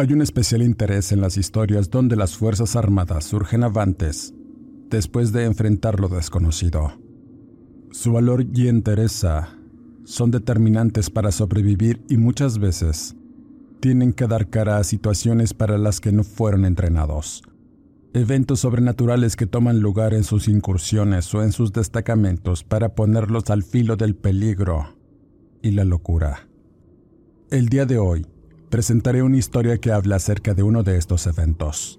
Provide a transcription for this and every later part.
Hay un especial interés en las historias donde las Fuerzas Armadas surgen avantes después de enfrentar lo desconocido. Su valor y entereza son determinantes para sobrevivir y muchas veces tienen que dar cara a situaciones para las que no fueron entrenados. Eventos sobrenaturales que toman lugar en sus incursiones o en sus destacamentos para ponerlos al filo del peligro y la locura. El día de hoy presentaré una historia que habla acerca de uno de estos eventos,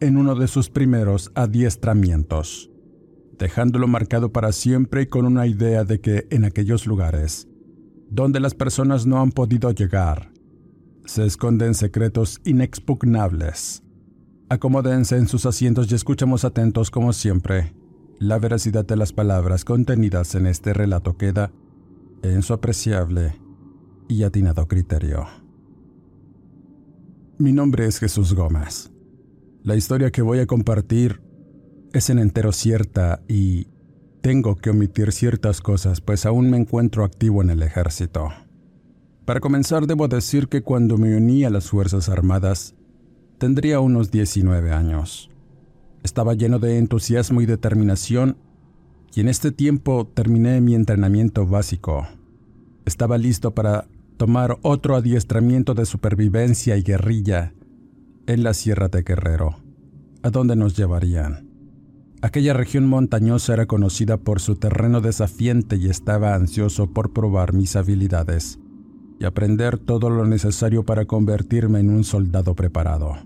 en uno de sus primeros adiestramientos, dejándolo marcado para siempre y con una idea de que en aquellos lugares, donde las personas no han podido llegar, se esconden secretos inexpugnables. Acomódense en sus asientos y escuchemos atentos como siempre. La veracidad de las palabras contenidas en este relato queda en su apreciable y atinado criterio. Mi nombre es Jesús Gómez. La historia que voy a compartir es en entero cierta y tengo que omitir ciertas cosas pues aún me encuentro activo en el ejército. Para comenzar debo decir que cuando me uní a las Fuerzas Armadas tendría unos 19 años. Estaba lleno de entusiasmo y determinación y en este tiempo terminé mi entrenamiento básico. Estaba listo para tomar otro adiestramiento de supervivencia y guerrilla en la Sierra de Guerrero. ¿A dónde nos llevarían? Aquella región montañosa era conocida por su terreno desafiante y estaba ansioso por probar mis habilidades y aprender todo lo necesario para convertirme en un soldado preparado.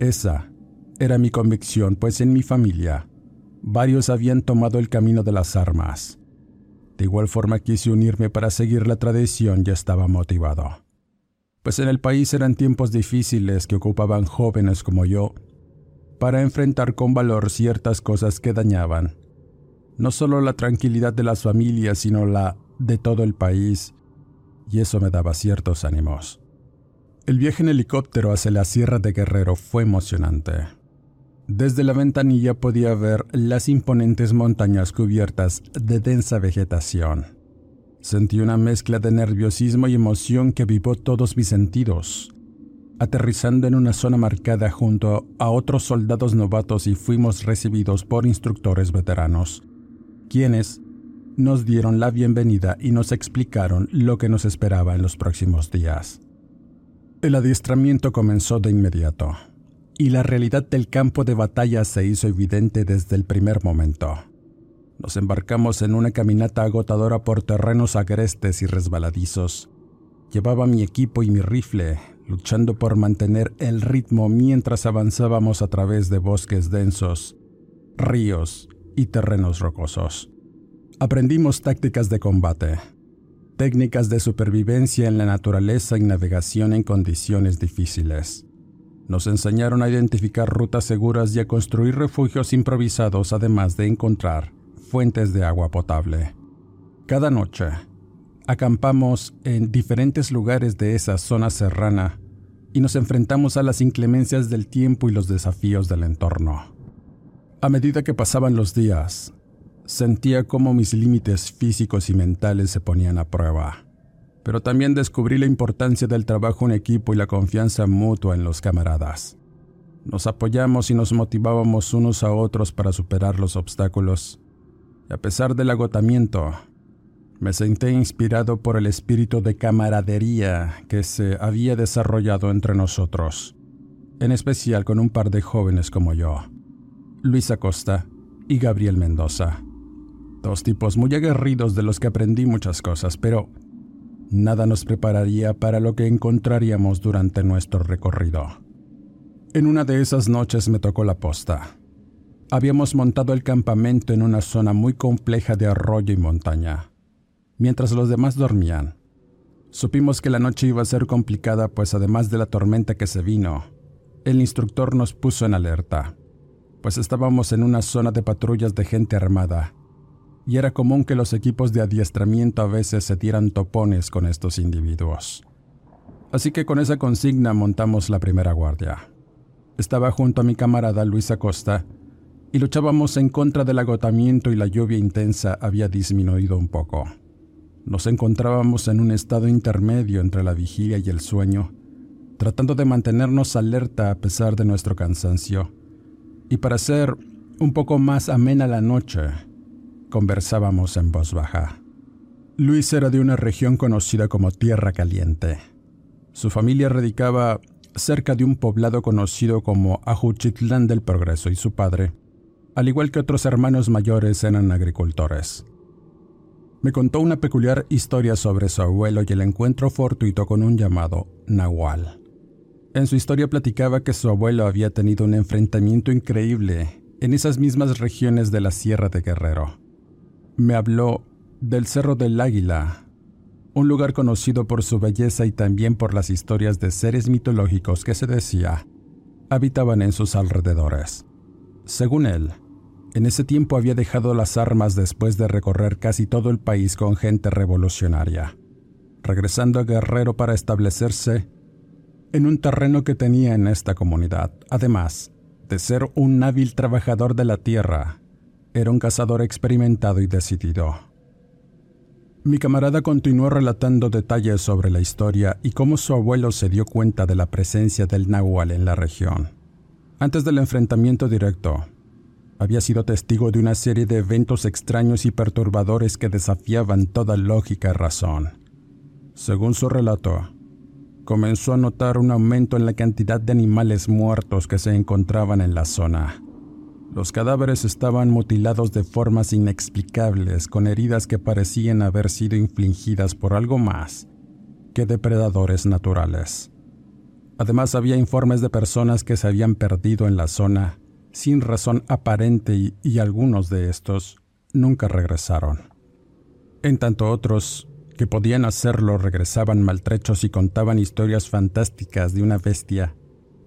Esa era mi convicción, pues en mi familia varios habían tomado el camino de las armas de igual forma quise unirme para seguir la tradición y estaba motivado. Pues en el país eran tiempos difíciles que ocupaban jóvenes como yo para enfrentar con valor ciertas cosas que dañaban no solo la tranquilidad de las familias, sino la de todo el país, y eso me daba ciertos ánimos. El viaje en helicóptero hacia la Sierra de Guerrero fue emocionante. Desde la ventanilla podía ver las imponentes montañas cubiertas de densa vegetación. Sentí una mezcla de nerviosismo y emoción que vivó todos mis sentidos. Aterrizando en una zona marcada junto a otros soldados novatos y fuimos recibidos por instructores veteranos, quienes nos dieron la bienvenida y nos explicaron lo que nos esperaba en los próximos días. El adiestramiento comenzó de inmediato y la realidad del campo de batalla se hizo evidente desde el primer momento. Nos embarcamos en una caminata agotadora por terrenos agrestes y resbaladizos. Llevaba mi equipo y mi rifle, luchando por mantener el ritmo mientras avanzábamos a través de bosques densos, ríos y terrenos rocosos. Aprendimos tácticas de combate, técnicas de supervivencia en la naturaleza y navegación en condiciones difíciles. Nos enseñaron a identificar rutas seguras y a construir refugios improvisados, además de encontrar fuentes de agua potable. Cada noche, acampamos en diferentes lugares de esa zona serrana y nos enfrentamos a las inclemencias del tiempo y los desafíos del entorno. A medida que pasaban los días, sentía cómo mis límites físicos y mentales se ponían a prueba pero también descubrí la importancia del trabajo en equipo y la confianza mutua en los camaradas. Nos apoyamos y nos motivábamos unos a otros para superar los obstáculos. Y a pesar del agotamiento, Me senté inspirado por el espíritu de camaradería que se había desarrollado entre nosotros, en especial con un par de jóvenes como yo, Luis Acosta y Gabriel Mendoza. Dos tipos muy aguerridos de los que aprendí muchas cosas, pero nada nos prepararía para lo que encontraríamos durante nuestro recorrido. En una de esas noches me tocó la posta. Habíamos montado el campamento en una zona muy compleja de arroyo y montaña, mientras los demás dormían. Supimos que la noche iba a ser complicada, pues además de la tormenta que se vino, el instructor nos puso en alerta, pues estábamos en una zona de patrullas de gente armada, y era común que los equipos de adiestramiento a veces se dieran topones con estos individuos. Así que con esa consigna montamos la primera guardia. Estaba junto a mi camarada Luis Acosta y luchábamos en contra del agotamiento y la lluvia intensa había disminuido un poco. Nos encontrábamos en un estado intermedio entre la vigilia y el sueño, tratando de mantenernos alerta a pesar de nuestro cansancio. Y para hacer un poco más amena la noche, conversábamos en voz baja. Luis era de una región conocida como Tierra Caliente. Su familia radicaba cerca de un poblado conocido como Ajuchitlán del Progreso y su padre, al igual que otros hermanos mayores, eran agricultores. Me contó una peculiar historia sobre su abuelo y el encuentro fortuito con un llamado Nahual. En su historia platicaba que su abuelo había tenido un enfrentamiento increíble en esas mismas regiones de la Sierra de Guerrero. Me habló del Cerro del Águila, un lugar conocido por su belleza y también por las historias de seres mitológicos que se decía habitaban en sus alrededores. Según él, en ese tiempo había dejado las armas después de recorrer casi todo el país con gente revolucionaria, regresando a Guerrero para establecerse en un terreno que tenía en esta comunidad. Además de ser un hábil trabajador de la tierra, era un cazador experimentado y decidido. Mi camarada continuó relatando detalles sobre la historia y cómo su abuelo se dio cuenta de la presencia del náhuatl en la región. Antes del enfrentamiento directo, había sido testigo de una serie de eventos extraños y perturbadores que desafiaban toda lógica y razón. Según su relato, comenzó a notar un aumento en la cantidad de animales muertos que se encontraban en la zona. Los cadáveres estaban mutilados de formas inexplicables, con heridas que parecían haber sido infligidas por algo más que depredadores naturales. Además había informes de personas que se habían perdido en la zona sin razón aparente y, algunos de estos nunca regresaron. En tanto otros que podían hacerlo regresaban maltrechos y contaban historias fantásticas de una bestia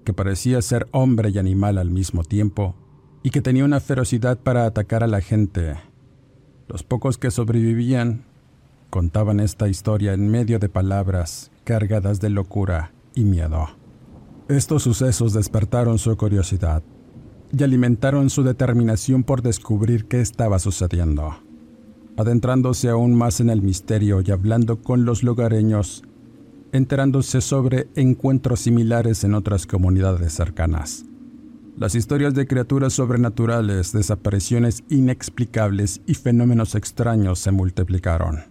que parecía ser hombre y animal al mismo tiempo y que tenía una ferocidad para atacar a la gente. Los pocos que sobrevivían contaban esta historia en medio de palabras cargadas de locura y miedo. Estos sucesos despertaron su curiosidad y alimentaron su determinación por descubrir qué estaba sucediendo. Adentrándose aún más en el misterio y hablando con los lugareños, enterándose sobre encuentros similares en otras comunidades cercanas. Las historias de criaturas sobrenaturales, desapariciones inexplicables y fenómenos extraños se multiplicaron,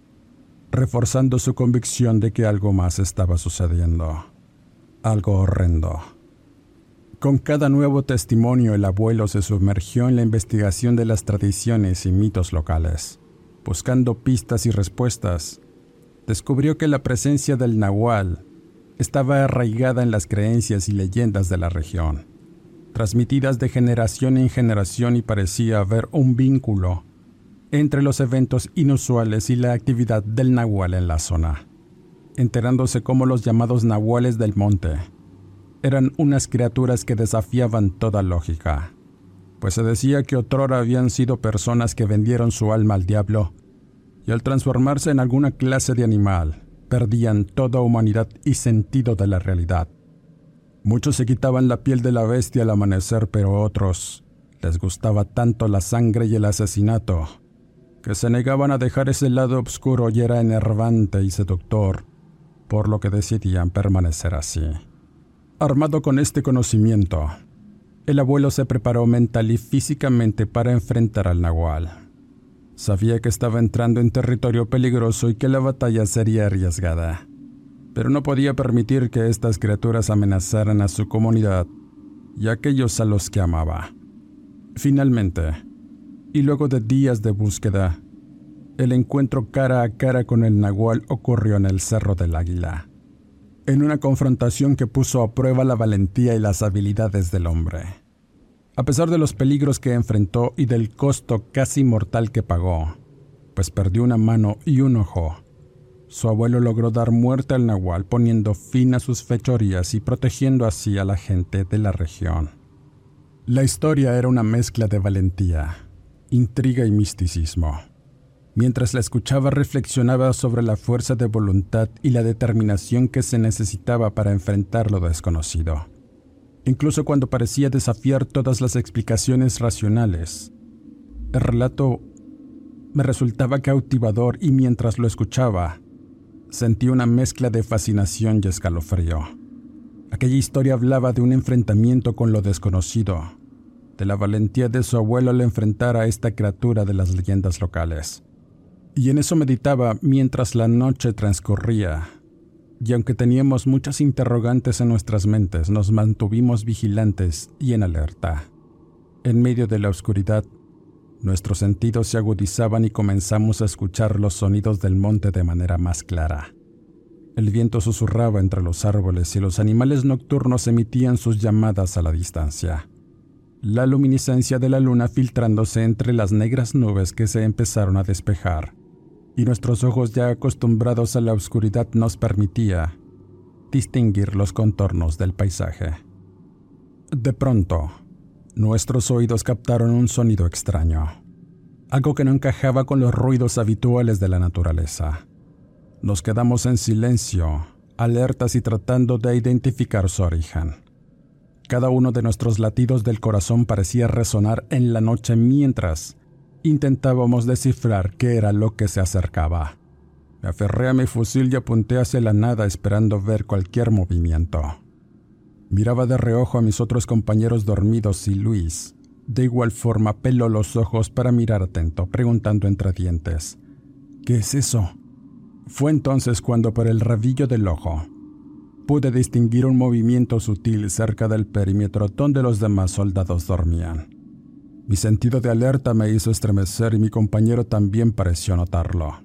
reforzando su convicción de que algo más estaba sucediendo, algo horrendo. Con cada nuevo testimonio el abuelo se sumergió en la investigación de las tradiciones y mitos locales, buscando pistas y respuestas. Descubrió que la presencia del nahual estaba arraigada en las creencias y leyendas de la región transmitidas de generación en generación y parecía haber un vínculo entre los eventos inusuales y la actividad del nahual en la zona, enterándose cómo los llamados nahuales del monte eran unas criaturas que desafiaban toda lógica, pues se decía que otrora habían sido personas que vendieron su alma al diablo y al transformarse en alguna clase de animal, perdían toda humanidad y sentido de la realidad. Muchos se quitaban la piel de la bestia al amanecer, pero otros les gustaba tanto la sangre y el asesinato que se negaban a dejar ese lado oscuro y era enervante y seductor, por lo que decidían permanecer así. Armado con este conocimiento, el abuelo se preparó mental y físicamente para enfrentar al nahual. Sabía que estaba entrando en territorio peligroso y que la batalla sería arriesgada, pero no podía permitir que estas criaturas amenazaran a su comunidad y a aquellos a los que amaba. Finalmente, y luego de días de búsqueda, el encuentro cara a cara con el nahual ocurrió en el Cerro del Águila, en una confrontación que puso a prueba la valentía y las habilidades del hombre. A pesar de los peligros que enfrentó y del costo casi mortal que pagó, pues perdió una mano y un ojo, su abuelo logró dar muerte al nahual poniendo fin a sus fechorías y protegiendo así a la gente de la región. La historia era una mezcla de valentía, intriga y misticismo. Mientras la escuchaba reflexionaba sobre la fuerza de voluntad y la determinación que se necesitaba para enfrentar lo desconocido. Incluso cuando parecía desafiar todas las explicaciones racionales, el relato me resultaba cautivador y mientras lo escuchaba, sentí una mezcla de fascinación y escalofrío. Aquella historia hablaba de un enfrentamiento con lo desconocido, de la valentía de su abuelo al enfrentar a esta criatura de las leyendas locales. Y en eso meditaba mientras la noche transcurría. Y aunque teníamos muchas interrogantes en nuestras mentes, nos mantuvimos vigilantes y en alerta. En medio de la oscuridad, nuestros sentidos se agudizaban y comenzamos a escuchar los sonidos del monte de manera más clara. El viento susurraba entre los árboles y los animales nocturnos emitían sus llamadas a la distancia. La luminiscencia de la luna filtrándose entre las negras nubes que se empezaron a despejar y nuestros ojos ya acostumbrados a la oscuridad nos permitía distinguir los contornos del paisaje. De pronto, nuestros oídos captaron un sonido extraño, algo que no encajaba con los ruidos habituales de la naturaleza. Nos quedamos en silencio, alertas y tratando de identificar su origen. Cada uno de nuestros latidos del corazón parecía resonar en la noche mientras Intentábamos descifrar qué era lo que se acercaba. Me aferré a mi fusil y apunté hacia la nada esperando ver cualquier movimiento. Miraba de reojo a mis otros compañeros dormidos y Luis, de igual forma, peló los ojos para mirar atento, preguntando entre dientes, ¿Qué es eso? Fue entonces cuando por el rabillo del ojo pude distinguir un movimiento sutil cerca del perímetro donde los demás soldados dormían. Mi sentido de alerta me hizo estremecer y mi compañero también pareció notarlo.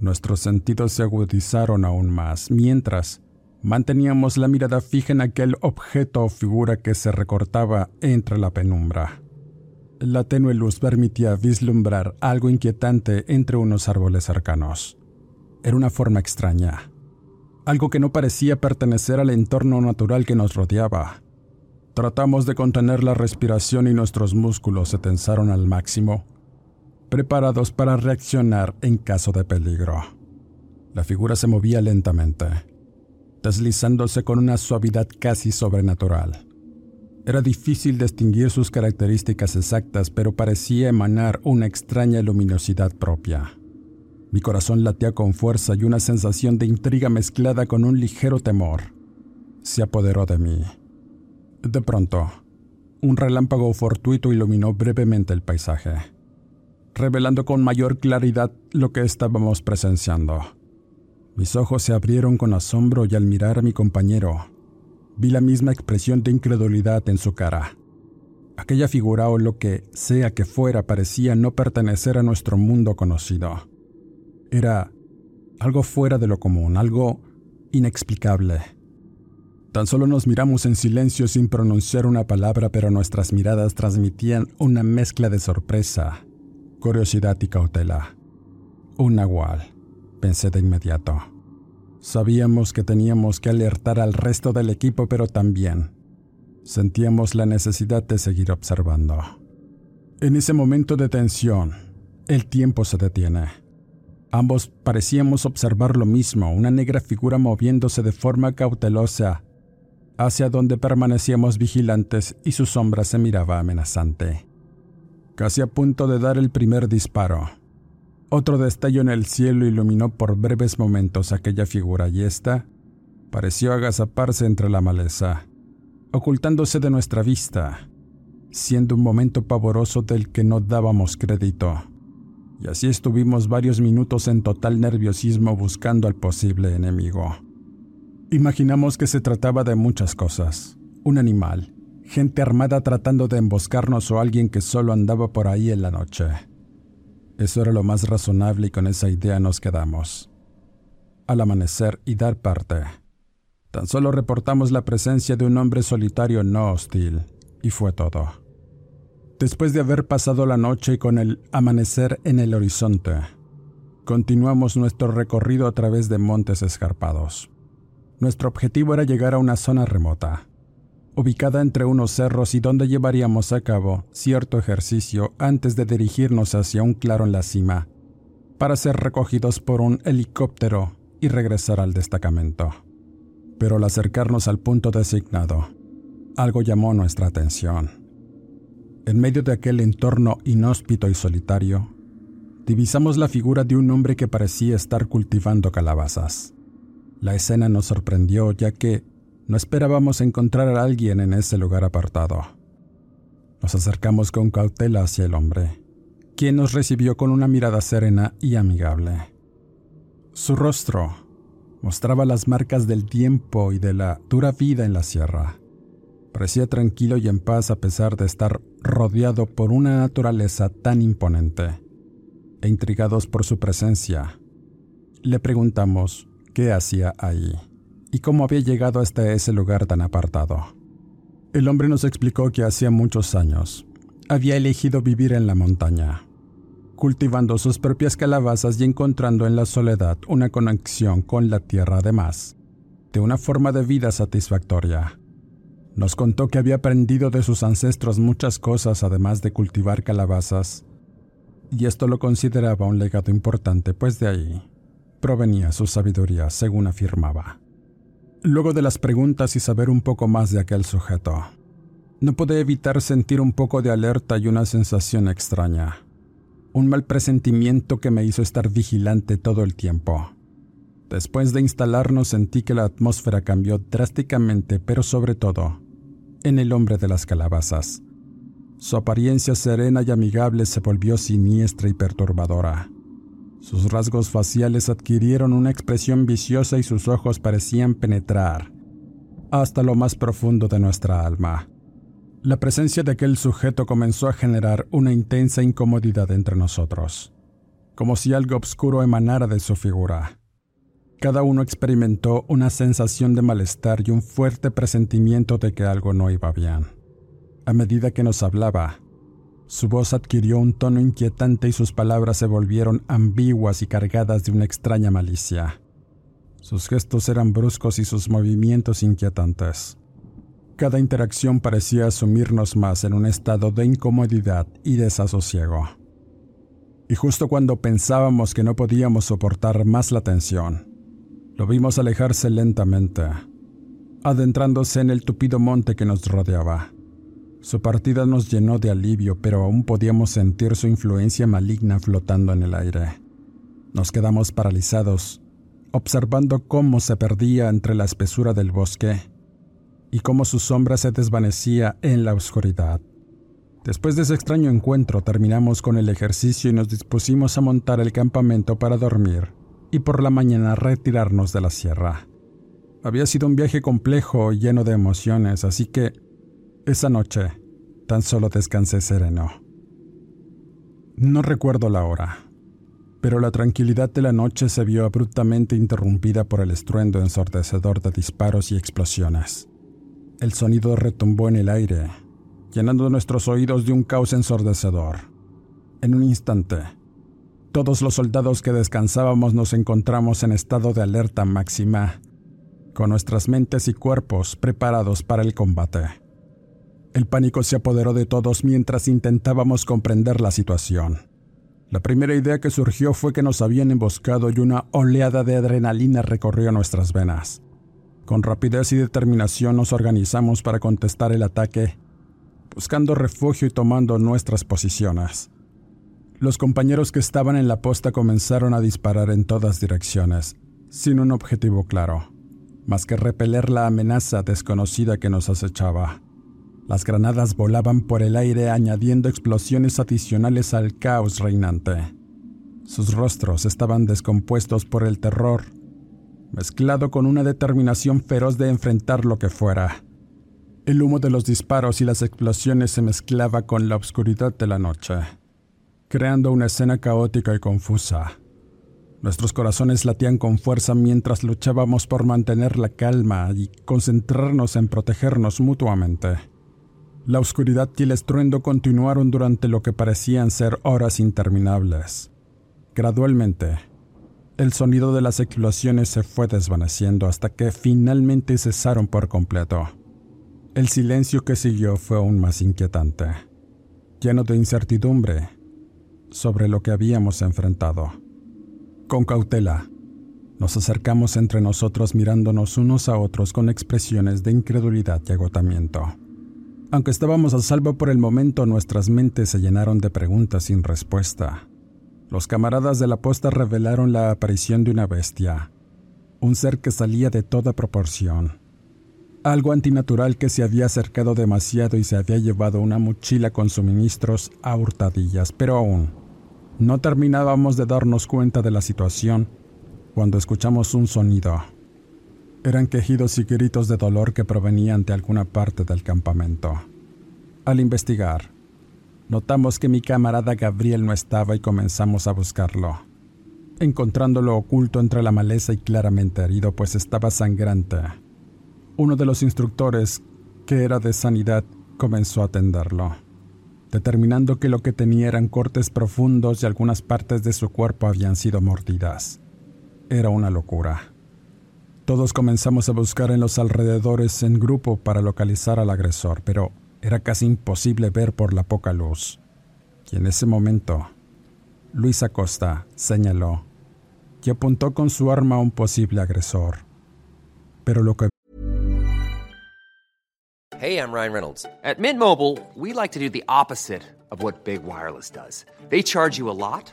Nuestros sentidos se agudizaron aún más, mientras manteníamos la mirada fija en aquel objeto o figura que se recortaba entre la penumbra. La tenue luz permitía vislumbrar algo inquietante entre unos árboles cercanos. Era una forma extraña, algo que no parecía pertenecer al entorno natural que nos rodeaba. Tratamos de contener la respiración y nuestros músculos se tensaron al máximo, preparados para reaccionar en caso de peligro. La figura se movía lentamente, deslizándose con una suavidad casi sobrenatural. Era difícil distinguir sus características exactas, pero parecía emanar una extraña luminosidad propia. Mi corazón latía con fuerza y una sensación de intriga mezclada con un ligero temor se apoderó de mí. De pronto, un relámpago fortuito iluminó brevemente el paisaje, revelando con mayor claridad lo que estábamos presenciando. Mis ojos se abrieron con asombro y al mirar a mi compañero, vi la misma expresión de incredulidad en su cara. Aquella figura o lo que sea que fuera parecía no pertenecer a nuestro mundo conocido. Era algo fuera de lo común, algo inexplicable. Tan solo nos miramos en silencio sin pronunciar una palabra, pero nuestras miradas transmitían una mezcla de sorpresa, curiosidad y cautela. Un nahual, de inmediato. Sabíamos que teníamos que alertar al resto del equipo, pero también sentíamos la necesidad de seguir observando. En ese momento de tensión, el tiempo se detiene. Ambos parecíamos observar lo mismo, una negra figura moviéndose de forma cautelosa hacia donde permanecíamos vigilantes y su sombra se miraba amenazante. Casi a punto de dar el primer disparo, otro destello en el cielo iluminó por breves momentos aquella figura y ésta pareció agazaparse entre la maleza, ocultándose de nuestra vista, siendo un momento pavoroso del que no dábamos crédito. y así estuvimos varios minutos en total nerviosismo buscando al posible enemigo. Imaginamos que se trataba de muchas cosas. Un animal, gente armada tratando de emboscarnos o alguien que solo andaba por ahí en la noche. Eso era lo más razonable y con esa idea nos quedamos. Al amanecer y dar parte, tan solo reportamos la presencia de un hombre solitario no hostil, y fue todo. Después de haber pasado la noche con el amanecer en el horizonte, continuamos nuestro recorrido a través de montes escarpados. Nuestro objetivo era llegar a una zona remota, ubicada entre unos cerros y donde llevaríamos a cabo cierto ejercicio antes de dirigirnos hacia un claro en la cima, para ser recogidos por un helicóptero y regresar al destacamento. Pero al acercarnos al punto designado, algo llamó nuestra atención. En medio de aquel entorno inhóspito y solitario, divisamos la figura de un hombre que parecía estar cultivando calabazas. La escena nos sorprendió ya que no esperábamos encontrar a alguien en ese lugar apartado. Nos acercamos con cautela hacia el hombre, quien nos recibió con una mirada serena y amigable. Su rostro mostraba las marcas del tiempo y de la dura vida en la sierra. Parecía tranquilo y en paz a pesar de estar rodeado por una naturaleza tan imponente. E intrigados por su presencia, le preguntamos qué hacía ahí y cómo había llegado hasta ese lugar tan apartado. El hombre nos explicó que hacía muchos años había elegido vivir en la montaña, cultivando sus propias calabazas y encontrando en la soledad una conexión con la tierra además, de una forma de vida satisfactoria. Nos contó que había aprendido de sus ancestros muchas cosas además de cultivar calabazas, y esto lo consideraba un legado importante, pues de ahí provenía su sabiduría, según afirmaba. Luego de las preguntas y saber un poco más de aquel sujeto, no pude evitar sentir un poco de alerta y una sensación extraña, un mal presentimiento que me hizo estar vigilante todo el tiempo. Después de instalarnos sentí que la atmósfera cambió drásticamente, pero sobre todo, en el hombre de las calabazas. Su apariencia serena y amigable se volvió siniestra y perturbadora. Sus rasgos faciales adquirieron una expresión viciosa y sus ojos parecían penetrar hasta lo más profundo de nuestra alma. La presencia de aquel sujeto comenzó a generar una intensa incomodidad entre nosotros, como si algo oscuro emanara de su figura. Cada uno experimentó una sensación de malestar y un fuerte presentimiento de que algo no iba bien. A medida que nos hablaba, su voz adquirió un tono inquietante y sus palabras se volvieron ambiguas y cargadas de una extraña malicia. Sus gestos eran bruscos y sus movimientos inquietantes. Cada interacción parecía sumirnos más en un estado de incomodidad y desasosiego. Y justo cuando pensábamos que no podíamos soportar más la tensión, lo vimos alejarse lentamente, adentrándose en el tupido monte que nos rodeaba. Su partida nos llenó de alivio, pero aún podíamos sentir su influencia maligna flotando en el aire. Nos quedamos paralizados, observando cómo se perdía entre la espesura del bosque y cómo su sombra se desvanecía en la oscuridad. Después de ese extraño encuentro terminamos con el ejercicio y nos dispusimos a montar el campamento para dormir y por la mañana retirarnos de la sierra. Había sido un viaje complejo y lleno de emociones, así que esa noche tan solo descansé sereno. No recuerdo la hora, pero la tranquilidad de la noche se vio abruptamente interrumpida por el estruendo ensordecedor de disparos y explosiones. El sonido retumbó en el aire, llenando nuestros oídos de un caos ensordecedor. En un instante, todos los soldados que descansábamos nos encontramos en estado de alerta máxima, con nuestras mentes y cuerpos preparados para el combate. El pánico se apoderó de todos mientras intentábamos comprender la situación. La primera idea que surgió fue que nos habían emboscado y una oleada de adrenalina recorrió nuestras venas. Con rapidez y determinación nos organizamos para contestar el ataque, buscando refugio y tomando nuestras posiciones. Los compañeros que estaban en la posta comenzaron a disparar en todas direcciones, sin un objetivo claro, más que repeler la amenaza desconocida que nos acechaba. Las granadas volaban por el aire añadiendo explosiones adicionales al caos reinante. Sus rostros estaban descompuestos por el terror, mezclado con una determinación feroz de enfrentar lo que fuera. El humo de los disparos y las explosiones se mezclaba con la oscuridad de la noche, creando una escena caótica y confusa. Nuestros corazones latían con fuerza mientras luchábamos por mantener la calma y concentrarnos en protegernos mutuamente. La oscuridad y el estruendo continuaron durante lo que parecían ser horas interminables. Gradualmente, el sonido de las explosiones se fue desvaneciendo hasta que finalmente cesaron por completo. El silencio que siguió fue aún más inquietante, lleno de incertidumbre sobre lo que habíamos enfrentado. Con cautela, nos acercamos entre nosotros mirándonos unos a otros con expresiones de incredulidad y agotamiento. Aunque estábamos a salvo por el momento, nuestras mentes se llenaron de preguntas sin respuesta. Los camaradas de la posta revelaron la aparición de una bestia, un ser que salía de toda proporción, algo antinatural que se había acercado demasiado y se había llevado una mochila con suministros a hurtadillas, pero aún no terminábamos de darnos cuenta de la situación cuando escuchamos un sonido. Eran quejidos y gritos de dolor que provenían de alguna parte del campamento. Al investigar, notamos que mi camarada Gabriel no estaba y comenzamos a buscarlo, encontrándolo oculto entre la maleza y claramente herido pues estaba sangrante. Uno de los instructores, que era de sanidad, comenzó a atenderlo, determinando que lo que tenía eran cortes profundos y algunas partes de su cuerpo habían sido mordidas. Era una locura. Todos comenzamos a buscar en los alrededores en grupo para localizar al agresor, pero era casi imposible ver por la poca luz. Y en ese momento, Luis Acosta señaló y apuntó con su arma a un posible agresor. Pero lo que Hey, I'm Ryan Reynolds. At Mint Mobile, we like to do the opposite of what Big Wireless does. They charge you a lot,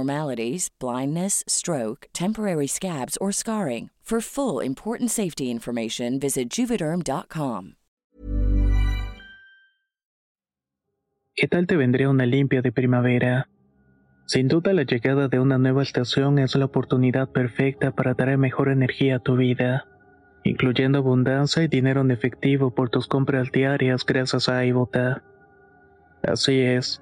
blindness, stroke, temporary scabs, or scarring. For full important safety information, visit juvederm.com. ¿Qué tal te vendría una limpia de primavera? Sin duda la llegada de una nueva estación es la oportunidad perfecta para traer mejor energía a tu vida, incluyendo abundancia y dinero en efectivo por tus compras diarias gracias a iBota. Así es,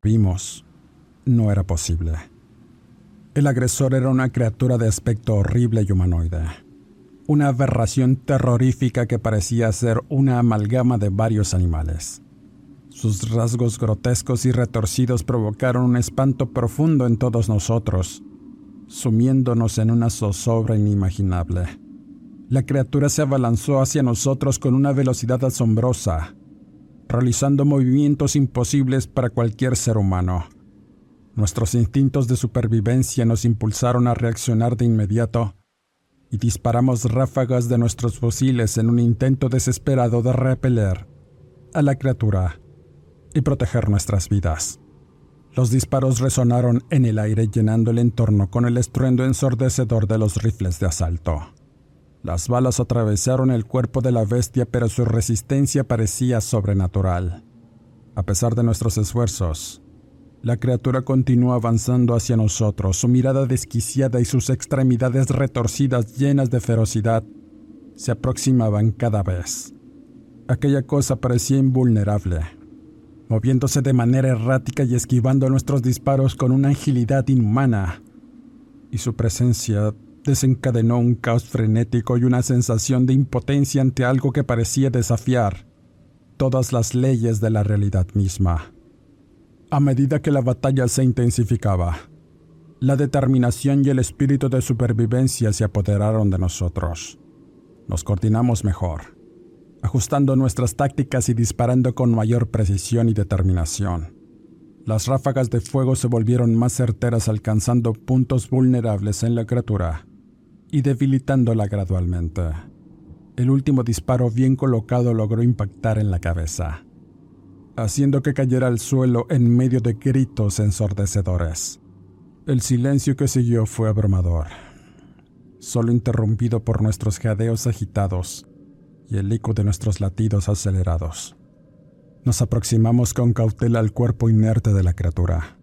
Vimos. No era posible. El agresor era una criatura de aspecto horrible y humanoide. Una aberración terrorífica que parecía ser una amalgama de varios animales. Sus rasgos grotescos y retorcidos provocaron un espanto profundo en todos nosotros, sumiéndonos en una zozobra inimaginable. La criatura se abalanzó hacia nosotros con una velocidad asombrosa, realizando movimientos imposibles para cualquier ser humano. Nuestros instintos de supervivencia nos impulsaron a reaccionar de inmediato y disparamos ráfagas de nuestros fusiles en un intento desesperado de repeler a la criatura y proteger nuestras vidas. Los disparos resonaron en el aire llenando el entorno con el estruendo ensordecedor de los rifles de asalto. Las balas atravesaron el cuerpo de la bestia, pero su resistencia parecía sobrenatural. A pesar de nuestros esfuerzos, la criatura continuó avanzando hacia nosotros, su mirada desquiciada y sus extremidades retorcidas llenas de ferocidad se aproximaban cada vez. Aquella cosa parecía invulnerable, moviéndose de manera errática y esquivando nuestros disparos con una agilidad inhumana, y su presencia desencadenó un caos frenético y una sensación de impotencia ante algo que parecía desafiar todas las leyes de la realidad misma. A medida que la batalla se intensificaba, la determinación y el espíritu de supervivencia se apoderaron de nosotros. Nos coordinamos mejor, ajustando nuestras tácticas y disparando con mayor precisión y determinación. Las ráfagas de fuego se volvieron más certeras alcanzando puntos vulnerables en la criatura y debilitándola gradualmente. El último disparo bien colocado logró impactar en la cabeza, haciendo que cayera al suelo en medio de gritos ensordecedores. El silencio que siguió fue abrumador, solo interrumpido por nuestros jadeos agitados y el eco de nuestros latidos acelerados. Nos aproximamos con cautela al cuerpo inerte de la criatura,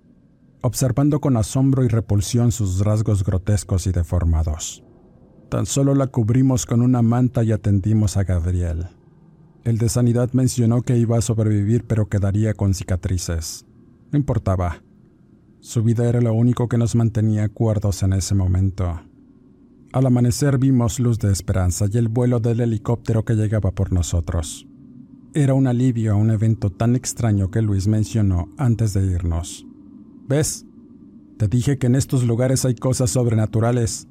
observando con asombro y repulsión sus rasgos grotescos y deformados. Tan solo la cubrimos con una manta y atendimos a Gabriel. El de sanidad mencionó que iba a sobrevivir pero quedaría con cicatrices. No importaba. Su vida era lo único que nos mantenía cuerdos en ese momento. Al amanecer vimos luz de esperanza y el vuelo del helicóptero que llegaba por nosotros. Era un alivio a un evento tan extraño que Luis mencionó antes de irnos. ¿Ves? Te dije que en estos lugares hay cosas sobrenaturales.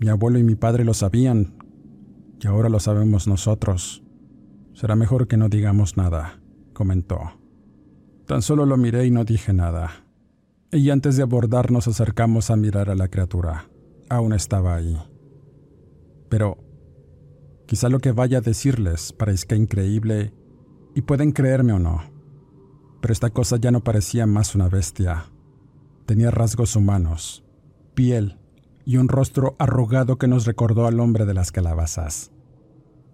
Mi abuelo y mi padre lo sabían, y ahora lo sabemos nosotros. Será mejor que no digamos nada, comentó. Tan solo lo miré y no dije nada. Y antes de abordar nos acercamos a mirar a la criatura. Aún estaba ahí. Pero quizá lo que vaya a decirles parezca increíble y pueden creerme o no. Pero esta cosa ya no parecía más una bestia. Tenía rasgos humanos, piel, y un rostro arrugado que nos recordó al hombre de las calabazas.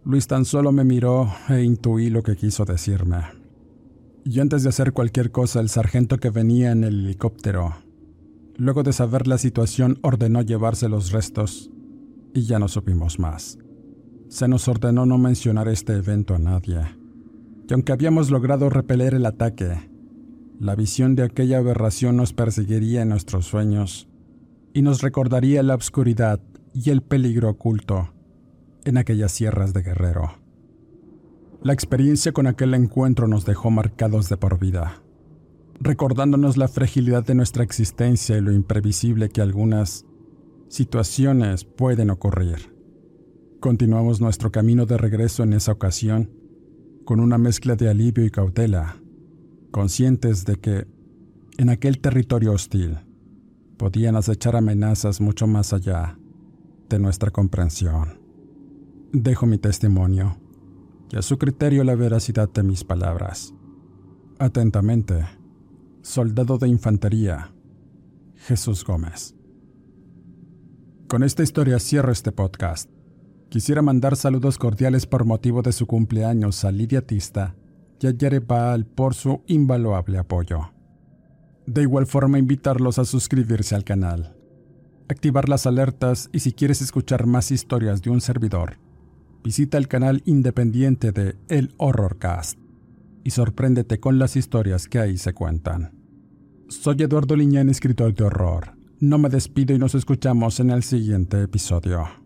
Luis tan solo me miró e intuí lo que quiso decirme. Y antes de hacer cualquier cosa, el sargento que venía en el helicóptero, luego de saber la situación, ordenó llevarse los restos y ya no supimos más. Se nos ordenó no mencionar este evento a nadie. Y aunque habíamos logrado repeler el ataque, la visión de aquella aberración nos perseguiría en nuestros sueños y nos recordaría la obscuridad y el peligro oculto en aquellas sierras de Guerrero. La experiencia con aquel encuentro nos dejó marcados de por vida, recordándonos la fragilidad de nuestra existencia y lo imprevisible que algunas situaciones pueden ocurrir. Continuamos nuestro camino de regreso en esa ocasión con una mezcla de alivio y cautela, conscientes de que en aquel territorio hostil podían acechar amenazas mucho más allá de nuestra comprensión. Dejo mi testimonio y a su criterio la veracidad de mis palabras. Atentamente, soldado de infantería, Jesús Gómez. Con esta historia cierro este podcast. Quisiera mandar saludos cordiales por motivo de su cumpleaños a Lidia Tista y a Yerebal por su invaluable apoyo. De igual forma invitarlos a suscribirse al canal, activar las alertas y si quieres escuchar más historias de un servidor, visita el canal independiente de El Horrorcast y sorpréndete con las historias que ahí se cuentan. Soy Eduardo Liñán, escritor de horror. No me despido y nos escuchamos en el siguiente episodio.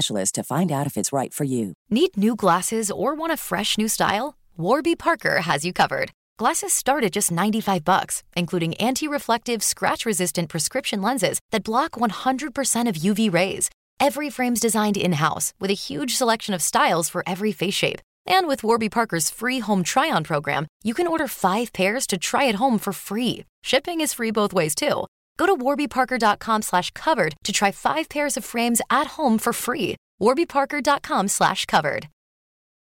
to find out if it's right for you. Need new glasses or want a fresh new style? Warby Parker has you covered. Glasses start at just 95 bucks, including anti-reflective, scratch-resistant prescription lenses that block 100% of UV rays. Every frame's designed in-house with a huge selection of styles for every face shape. And with Warby Parker's free home try-on program, you can order 5 pairs to try at home for free. Shipping is free both ways too. Go to warbyparker.com slash covered to try five pairs of frames at home for free. warbyparker.com slash covered.